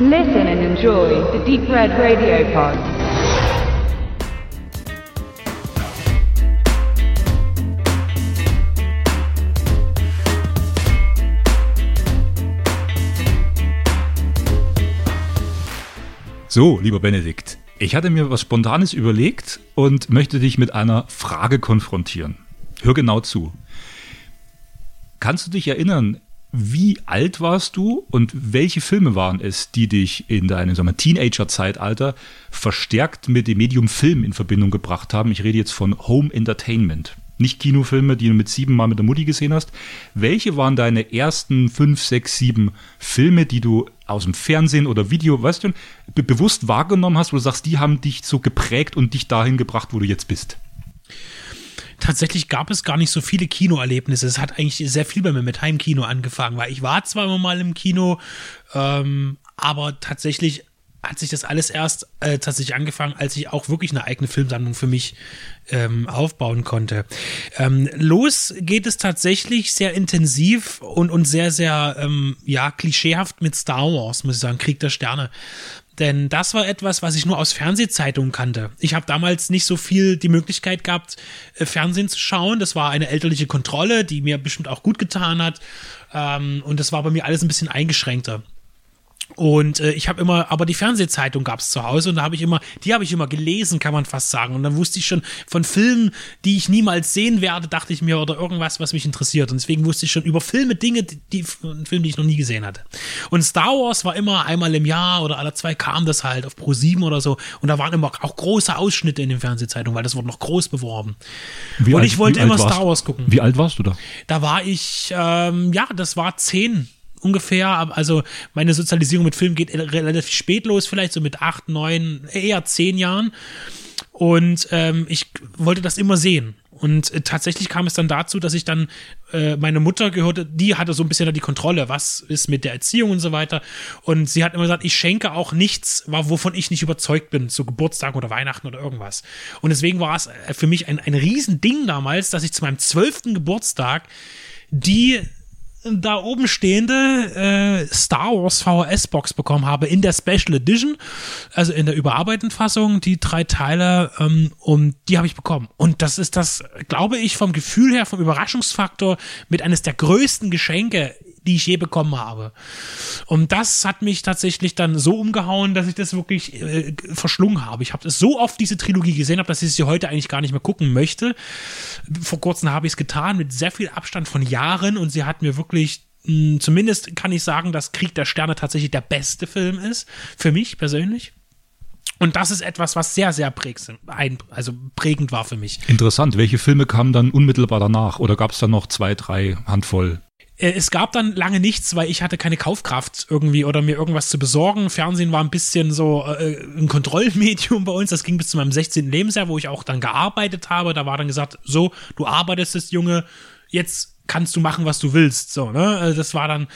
Listen and enjoy the Deep Red Radio Pod. So, lieber Benedikt, ich hatte mir was Spontanes überlegt und möchte dich mit einer Frage konfrontieren. Hör genau zu. Kannst du dich erinnern, wie alt warst du und welche Filme waren es, die dich in deinem Teenager-Zeitalter verstärkt mit dem Medium Film in Verbindung gebracht haben? Ich rede jetzt von Home Entertainment. Nicht Kinofilme, die du mit sieben Mal mit der Mutti gesehen hast. Welche waren deine ersten fünf, sechs, sieben Filme, die du aus dem Fernsehen oder Video, weißt du, be bewusst wahrgenommen hast, wo du sagst, die haben dich so geprägt und dich dahin gebracht, wo du jetzt bist? Tatsächlich gab es gar nicht so viele Kinoerlebnisse. Es hat eigentlich sehr viel bei mir mit Heimkino angefangen, weil ich war zwar immer mal im Kino, ähm, aber tatsächlich hat sich das alles erst äh, tatsächlich angefangen, als ich auch wirklich eine eigene Filmsammlung für mich ähm, aufbauen konnte. Ähm, los geht es tatsächlich sehr intensiv und, und sehr, sehr, ähm, ja, klischeehaft mit Star Wars, muss ich sagen, Krieg der Sterne. Denn das war etwas, was ich nur aus Fernsehzeitungen kannte. Ich habe damals nicht so viel die Möglichkeit gehabt, äh, Fernsehen zu schauen. Das war eine elterliche Kontrolle, die mir bestimmt auch gut getan hat. Ähm, und das war bei mir alles ein bisschen eingeschränkter. Und äh, ich habe immer, aber die Fernsehzeitung gab es zu Hause und da habe ich immer, die habe ich immer gelesen, kann man fast sagen. Und dann wusste ich schon von Filmen, die ich niemals sehen werde, dachte ich mir, oder irgendwas, was mich interessiert. Und deswegen wusste ich schon über Filme, Dinge, die, die Filme, die ich noch nie gesehen hatte. Und Star Wars war immer einmal im Jahr oder alle zwei kam das halt auf Pro 7 oder so. Und da waren immer auch große Ausschnitte in den Fernsehzeitungen, weil das wurde noch groß beworben. Wie und alt- ich wollte immer Star Wars gucken. Wie alt warst du da? Da war ich, ähm, ja, das war zehn ungefähr. Also meine Sozialisierung mit Film geht relativ spät los, vielleicht so mit acht, neun, eher zehn Jahren. Und ähm, ich wollte das immer sehen. Und äh, tatsächlich kam es dann dazu, dass ich dann äh, meine Mutter gehörte, die hatte so ein bisschen die Kontrolle, was ist mit der Erziehung und so weiter. Und sie hat immer gesagt, ich schenke auch nichts, wovon ich nicht überzeugt bin, zu Geburtstag oder Weihnachten oder irgendwas. Und deswegen war es äh, für mich ein, ein Riesending damals, dass ich zu meinem zwölften Geburtstag die da oben stehende äh, Star Wars VHS-Box bekommen habe in der Special Edition, also in der überarbeiteten Fassung, die drei Teile, ähm, und die habe ich bekommen. Und das ist das, glaube ich, vom Gefühl her, vom Überraschungsfaktor mit eines der größten Geschenke, die ich je bekommen habe. Und das hat mich tatsächlich dann so umgehauen, dass ich das wirklich äh, verschlungen habe. Ich habe so oft diese Trilogie gesehen habe, dass ich sie heute eigentlich gar nicht mehr gucken möchte. Vor kurzem habe ich es getan mit sehr viel Abstand von Jahren und sie hat mir wirklich mh, zumindest kann ich sagen, dass Krieg der Sterne tatsächlich der beste Film ist für mich persönlich. Und das ist etwas, was sehr, sehr ein, also prägend war für mich. Interessant. Welche Filme kamen dann unmittelbar danach? Oder gab es dann noch zwei, drei Handvoll? Äh, Es gab dann lange nichts, weil ich hatte keine Kaufkraft irgendwie oder mir irgendwas zu besorgen. Fernsehen war ein bisschen so äh, ein Kontrollmedium bei uns. Das ging bis zu meinem 16. Lebensjahr, wo ich auch dann gearbeitet habe. Da war dann gesagt, so, du arbeitest jetzt, Junge, jetzt kannst du machen, was du willst. So, ne? Also Das war dann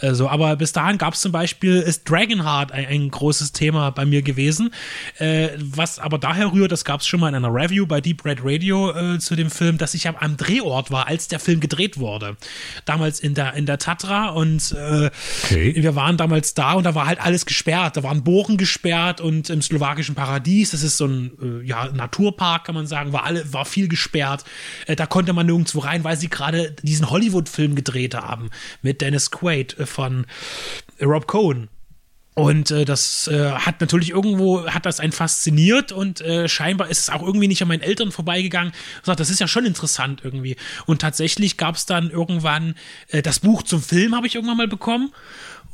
äh, so. Aber bis dahin gab es zum Beispiel, ist Dragonheart ein, ein großes Thema bei mir gewesen. Äh, was aber daher rührt, das gab es schon mal in einer Review bei Deep Red Radio äh, zu dem Film, dass ich am, am Drehort war, als der Film gedreht wurde. Damals in der, in der Tatra und äh, Okay. wir waren damals da und da war halt alles gesperrt. Da waren Bogen gesperrt und im slowakischen Paradies, das ist so ein äh, ja, Naturpark, kann man sagen, war alle, war viel gesperrt. Äh, da konnte man nirgendwo rein, weil sie gerade diesen Hollywood-Film gedreht haben mit Dennis Quaid äh, von Rob Cohen. Und äh, das äh, hat natürlich irgendwo, hat das einen fasziniert und äh, scheinbar ist es auch irgendwie nicht an meinen Eltern vorbeigegangen. Ich gesagt, das ist ja schon interessant irgendwie. Und tatsächlich gab es dann irgendwann äh, das Buch zum Film, habe ich irgendwann mal bekommen.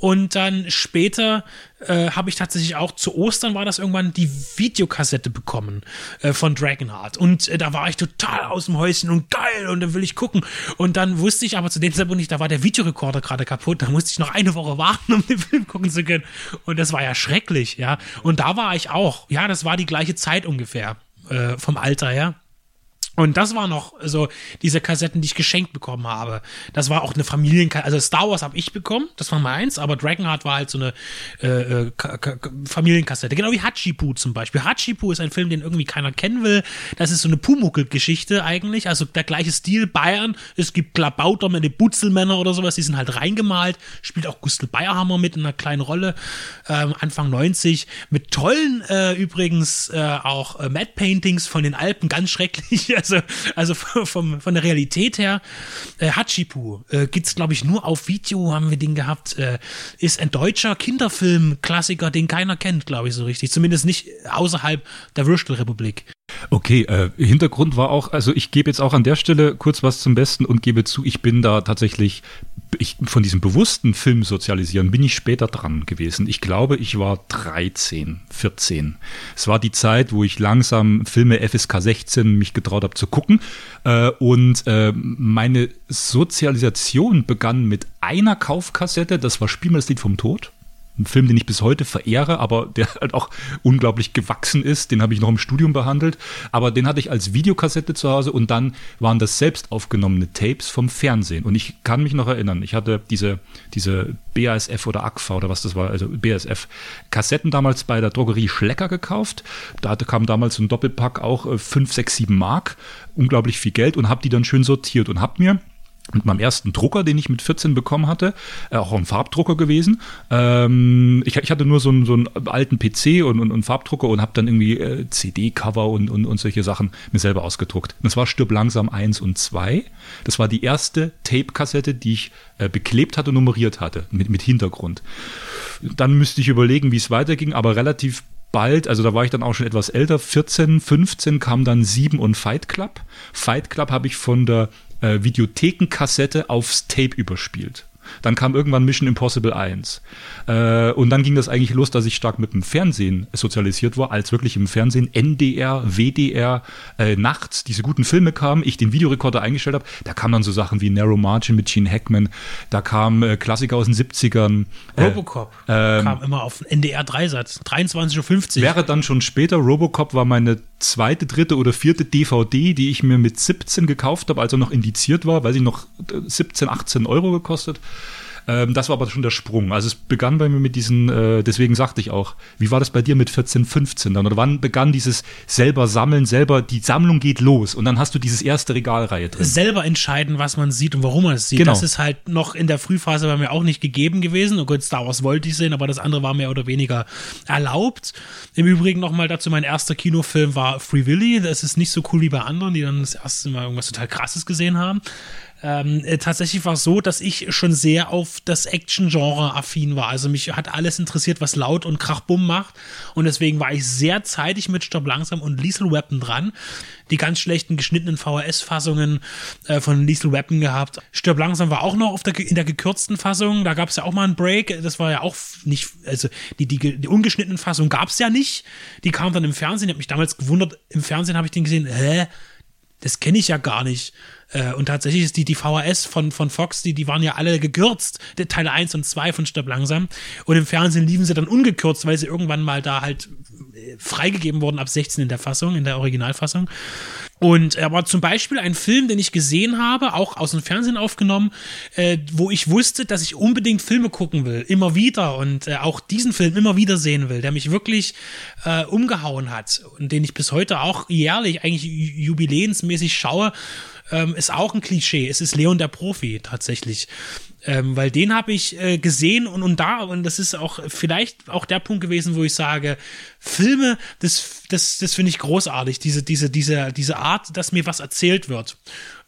Und dann später äh, habe ich tatsächlich auch zu Ostern war das irgendwann die Videokassette bekommen äh, von Dragonheart. Und äh, da war ich total aus dem Häuschen und geil und dann will ich gucken. Und dann wusste ich aber zu dem Zeitpunkt nicht, da war der Videorekorder gerade kaputt. Da musste ich noch eine Woche warten, um den Film gucken zu können. Und das war ja schrecklich, ja. Und da war ich auch. Ja, das war die gleiche Zeit ungefähr äh, vom Alter her. Und das war noch so diese Kassetten, die ich geschenkt bekommen habe. Das war auch eine Familienkassette. Also Star Wars habe ich bekommen, das war meins, aber Dragonheart war halt so eine äh, äh Familienkassette. Genau wie Hachipu zum Beispiel. Hachipu ist ein Film, den irgendwie keiner kennen will. Das ist so eine Pumuckel-Geschichte eigentlich. Also der gleiche Stil Bayern. Es gibt Klabauter den Butzelmänner oder sowas, die sind halt reingemalt. Spielt auch Gustl Bayerhammer mit in einer kleinen Rolle. Ähm, Anfang 90. Mit tollen äh, übrigens äh, auch äh, Matte Paintings von den Alpen, ganz schrecklich. Also also, also vom, von der Realität her, äh, Hachipu äh, gibt's glaube ich nur auf Video, haben wir den gehabt, äh, ist ein deutscher Kinderfilm-Klassiker, den keiner kennt, glaube ich so richtig, zumindest nicht außerhalb der Würstelrepublik. Okay, äh, Hintergrund war auch, also ich gebe jetzt auch an der Stelle kurz was zum Besten und gebe zu, ich bin da tatsächlich, ich, von diesem bewussten Film sozialisieren bin ich später dran gewesen. Ich glaube, ich war 13, 14. Es war die Zeit, wo ich langsam Filme FSK 16 mich getraut habe zu gucken äh, und äh, meine Sozialisation begann mit einer Kaufkassette, das war Spiel mir das Lied vom Tod ein Film, den ich bis heute verehre, aber der halt auch unglaublich gewachsen ist. Den habe ich noch im Studium behandelt. Aber den hatte ich als Videokassette zu Hause und dann waren das selbst aufgenommene Tapes vom Fernsehen. Und ich kann mich noch erinnern, ich hatte diese, diese BASF oder AGFA oder was das war, also BASF Kassetten damals bei der Drogerie Schlecker gekauft. Da kam damals so ein Doppelpack auch 5, 6, 7 Mark. Unglaublich viel Geld und habe die dann schön sortiert und habe mir mit meinem ersten Drucker, den ich mit 14 bekommen hatte, äh, auch ein Farbdrucker gewesen. Ähm, ich, ich, hatte nur so einen, so einen alten PC und, und, und Farbdrucker und habe dann irgendwie äh, CD-Cover und, und, und solche Sachen mir selber ausgedruckt. das war Stirb langsam 1 und 2. Das war die erste Tape-Kassette, die ich äh, beklebt hatte und nummeriert hatte, mit, mit Hintergrund. Dann müsste ich überlegen, wie es weiterging, aber relativ bald, also da war ich dann auch schon etwas älter, 14, 15 kam dann 7 und Fight Club. Fight Club habe ich von der äh, Videothekenkassette aufs Tape überspielt. Dann kam irgendwann Mission Impossible 1. Äh, und dann ging das eigentlich los, dass ich stark mit dem Fernsehen sozialisiert war, als wirklich im Fernsehen NDR, WDR, äh, nachts diese guten Filme kamen, ich den Videorekorder eingestellt habe. Da kamen dann so Sachen wie Narrow Margin mit Gene Hackman, da kamen äh, Klassiker aus den 70ern. Äh, Robocop ähm, kam immer auf NDR 3-Satz, 23.50 Uhr. Wäre dann schon später, Robocop war meine zweite, dritte oder vierte DVD, die ich mir mit 17 gekauft habe, als er noch indiziert war, weil sie noch 17, äh, 18 Euro gekostet. Ähm, das war aber schon der Sprung. Also es begann bei mir mit diesen, äh, deswegen sagte ich auch, wie war das bei dir mit 14, 15 dann? Oder wann begann dieses selber sammeln, selber, die Sammlung geht los und dann hast du dieses erste Regalreihe drin. Selber entscheiden, was man sieht und warum man es sieht. Genau. Das ist halt noch in der Frühphase bei mir auch nicht gegeben gewesen. Oh Gott, Star Wars wollte ich sehen, aber das andere war mehr oder weniger erlaubt. Im Übrigen nochmal dazu, mein erster Kinofilm war Free Willy. Das ist nicht so cool wie bei anderen, die dann das erste Mal irgendwas total krasses gesehen haben. Ähm, äh, tatsächlich war es so, dass ich schon sehr auf das Action-Genre affin war. Also mich hat alles interessiert, was laut und krachbumm macht. Und deswegen war ich sehr zeitig mit Stopp langsam und Lethal Weapon dran. Die ganz schlechten geschnittenen VHS-Fassungen äh, von Lethal Weapon gehabt. Stirb langsam war auch noch der, in der gekürzten Fassung. Da gab es ja auch mal einen Break. Das war ja auch nicht, also die, die, die ungeschnittenen Fassung gab es ja nicht. Die kam dann im Fernsehen. Ich habe mich damals gewundert, im Fernsehen habe ich den gesehen, hä? Das kenne ich ja gar nicht. Äh, und tatsächlich ist die, die VHS von, von Fox, die, die waren ja alle gekürzt, Teile 1 und 2 von Stirb langsam. Und im Fernsehen liefen sie dann ungekürzt, weil sie irgendwann mal da halt äh, freigegeben wurden ab 16 in der Fassung, in der Originalfassung. Und er war zum Beispiel ein Film, den ich gesehen habe, auch aus dem Fernsehen aufgenommen, äh, wo ich wusste, dass ich unbedingt Filme gucken will, immer wieder und äh, auch diesen Film immer wieder sehen will, der mich wirklich äh, umgehauen hat und den ich bis heute auch jährlich eigentlich jubiläensmäßig schaue ähm, ist auch ein Klischee. Es ist Leon der Profi tatsächlich. Ähm, weil den habe ich äh, gesehen und, und da, und das ist auch vielleicht auch der Punkt gewesen, wo ich sage, Filme, das, das, das finde ich großartig, diese, diese, diese, diese Art, dass mir was erzählt wird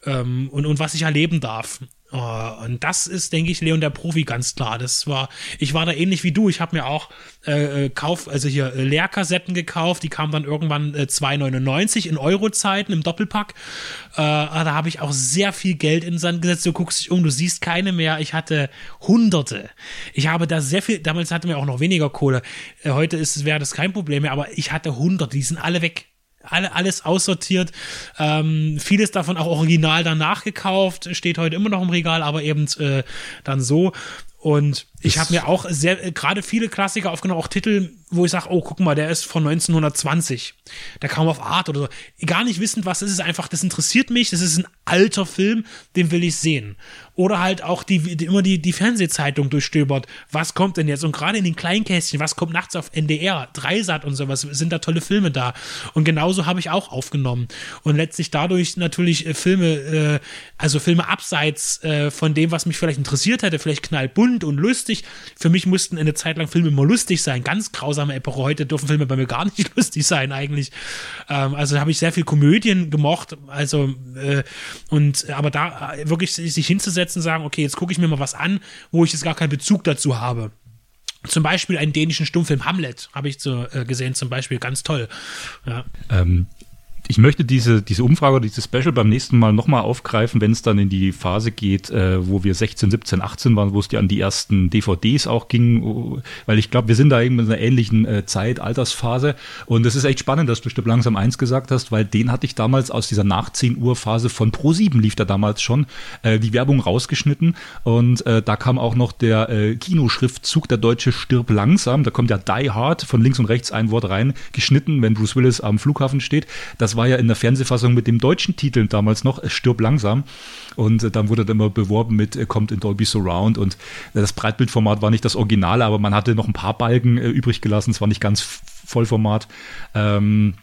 ähm, und, und was ich erleben darf. Uh, und das ist, denke ich, Leon der Profi ganz klar. Das war, ich war da ähnlich wie du. Ich habe mir auch äh, äh, Kauf, also hier äh, Leerkassetten gekauft. Die kamen dann irgendwann äh, 2,99 in Euro-Zeiten im Doppelpack. Äh, da habe ich auch sehr viel Geld in den Sand gesetzt. Du guckst dich um, du siehst keine mehr. Ich hatte Hunderte. Ich habe da sehr viel. Damals hatten wir auch noch weniger Kohle. Äh, heute ist wäre das kein Problem mehr. Aber ich hatte Hunderte. Die sind alle weg alle, alles aussortiert. Ähm, vieles davon auch original danach gekauft, steht heute immer noch im Regal, aber eben äh, dann so. Und ich habe mir auch sehr, äh, gerade viele Klassiker aufgenommen, auch Titel, wo ich sage, oh, guck mal, der ist von 1920. Der kam auf Art oder so. Gar nicht wissend, was ist es einfach, das interessiert mich, das ist ein alter Film, den will ich sehen. Oder halt auch die, die immer die, die Fernsehzeitung durchstöbert. Was kommt denn jetzt? Und gerade in den Kleinkästchen, was kommt nachts auf NDR, Dreisat und sowas, sind da tolle Filme da. Und genauso habe ich auch aufgenommen. Und letztlich dadurch natürlich äh, Filme, äh, also Filme abseits äh, von dem, was mich vielleicht interessiert hätte, vielleicht knallbunt und lustig. Für mich mussten eine Zeit lang Filme immer lustig sein. Ganz grausame Epoche. Heute dürfen Filme bei mir gar nicht lustig sein eigentlich. Ähm, also habe ich sehr viel Komödien gemocht. Also äh, und aber da äh, wirklich sich hinzusetzen und sagen, okay, jetzt gucke ich mir mal was an, wo ich jetzt gar keinen Bezug dazu habe. Zum Beispiel einen dänischen Stummfilm Hamlet habe ich so, äh, gesehen, zum Beispiel ganz toll. Ja. Ähm, ich möchte diese, diese Umfrage oder dieses Special beim nächsten Mal nochmal aufgreifen, wenn es dann in die Phase geht, äh, wo wir 16, 17, 18 waren, wo es ja an die ersten DVDs auch ging, weil ich glaube, wir sind da eben in einer ähnlichen äh, Zeit, Altersphase. Und es ist echt spannend, dass du Stück langsam eins gesagt hast, weil den hatte ich damals aus dieser nach 10 Uhr Phase von Pro7 lief da damals schon, äh, die Werbung rausgeschnitten. Und äh, da kam auch noch der äh, Kinoschriftzug, der deutsche Stirb langsam. Da kommt ja Die Hard von links und rechts ein Wort rein, geschnitten, wenn Bruce Willis am Flughafen steht. Das war ja in der Fernsehfassung mit dem deutschen Titel damals noch, Stirb langsam. Und äh, dann wurde dann immer beworben mit, äh, kommt in Dolby Surround. Und äh, das Breitbildformat war nicht das Originale, aber man hatte noch ein paar Balken übrig gelassen. Es war nicht ganz Vollformat. Ähm,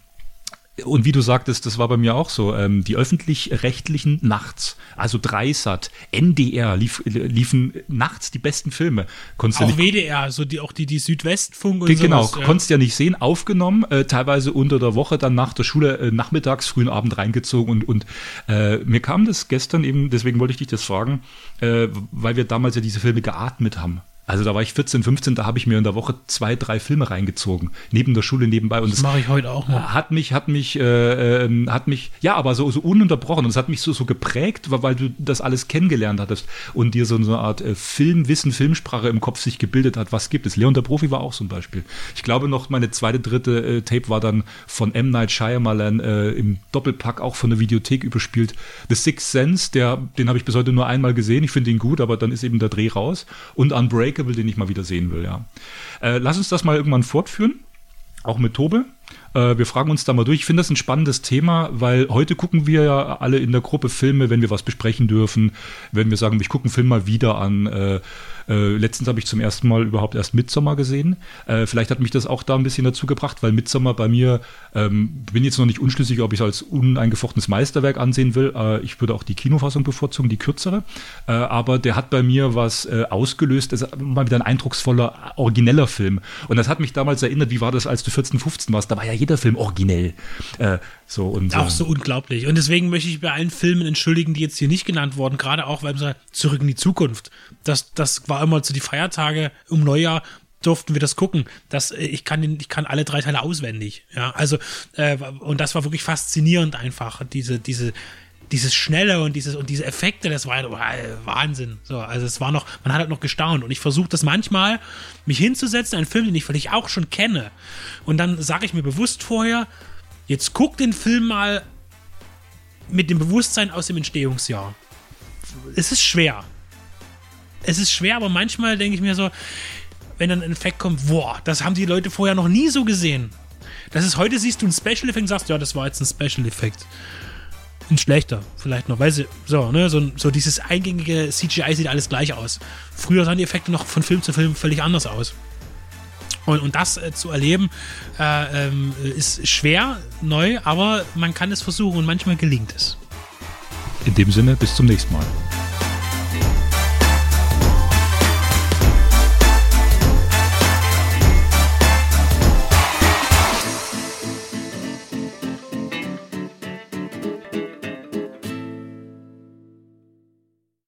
und wie du sagtest, das war bei mir auch so. Ähm, die öffentlich-rechtlichen nachts, also Dreisat, NDR, lief, liefen nachts die besten Filme. Konntest Auch nicht WDR, so die, auch die, die Südwestfunk und Ge- Genau, sowas. ja. konntest ja nicht sehen, aufgenommen, äh, teilweise unter der Woche, dann nach der Schule äh, nachmittags, frühen Abend reingezogen und, und äh, mir kam das gestern eben, deswegen wollte ich dich das fragen, äh, weil wir damals ja diese Filme geatmet haben. Also da war ich 14, 15, da habe ich mir in der Woche zwei, drei Filme reingezogen, neben der Schule nebenbei und Das das mache ich heute auch noch. hat mich, hat mich, äh, ähm, hat mich, ja, aber so, so ununterbrochen und es hat mich so, so geprägt, weil, weil du das alles kennengelernt hattest und dir so, so eine Art äh, Filmwissen, Filmsprache im Kopf sich gebildet hat, was gibt es. Leon der Profi war auch so ein Beispiel. Ich glaube noch, meine zweite, dritte äh, Tape war dann von M. Night Shyamalan äh, im Doppelpack auch von der Videothek überspielt. The Sixth Sense, der, den habe ich bis heute nur einmal gesehen. Ich finde ihn gut, aber dann ist eben der Dreh raus. Und Unbreakable, den ich mal wieder sehen will, ja. Äh, lass uns das mal irgendwann fortführen auch mit Tobe. Äh, wir fragen uns da mal durch. Ich finde das ein spannendes Thema, weil heute gucken wir ja alle in der Gruppe Filme, wenn wir was besprechen dürfen, wenn wir sagen, ich gucke einen Film mal wieder an. Äh, äh, letztens habe ich zum ersten Mal überhaupt erst Midsommar gesehen. Vielleicht hat mich das auch da ein bisschen dazu gebracht, weil Midsommar bei mir, ähm, bin jetzt noch nicht unschlüssig, ob ich es als uneingefochtenes Meisterwerk ansehen will. Ich würde auch die Kinofassung bevorzugen, die kürzere. Aber der hat bei mir was ausgelöst. Es ist mal wieder ein eindrucksvoller, origineller Film. Und das hat mich damals erinnert, wie war das, als du 14, 15 warst? Da war ja jeder Film originell. Äh, so und Auch äh, so unglaublich. Und deswegen möchte ich bei allen Filmen entschuldigen, die jetzt hier nicht genannt wurden, gerade auch, weil man zurück in die Zukunft. Das, das war immer zu die Feiertage um Neujahr durften wir das gucken. Das, äh, ich kann den, ich kann alle drei Teile auswendig. Ja, also äh, und das war wirklich faszinierend einfach. Diese, diese, dieses Schnelle und dieses und diese Effekte, das war halt, Wahnsinn. So, also es war noch, man hat halt noch gestaunt und ich versuche das manchmal, mich hinzusetzen, einen Film, den ich vielleicht auch schon kenne, und dann sage ich mir bewusst vorher, jetzt guck den Film mal mit dem Bewusstsein aus dem Entstehungsjahr. Es ist schwer. Es ist schwer, aber manchmal denke ich mir so, wenn dann ein Effekt kommt, boah, das haben die Leute vorher noch nie so gesehen. Das ist heute siehst du einen Special Effekt und sagst, ja, das war jetzt ein Special Effekt. Ein schlechter, vielleicht noch, weil sie, so, ne, so, so dieses eingängige CGI sieht alles gleich aus. Früher sahen die Effekte noch von Film zu Film völlig anders aus. Und, und das äh, zu erleben, äh, ähm, ist schwer, neu, aber man kann es versuchen und manchmal gelingt es. in dem Sinne, bis zum nächsten Mal.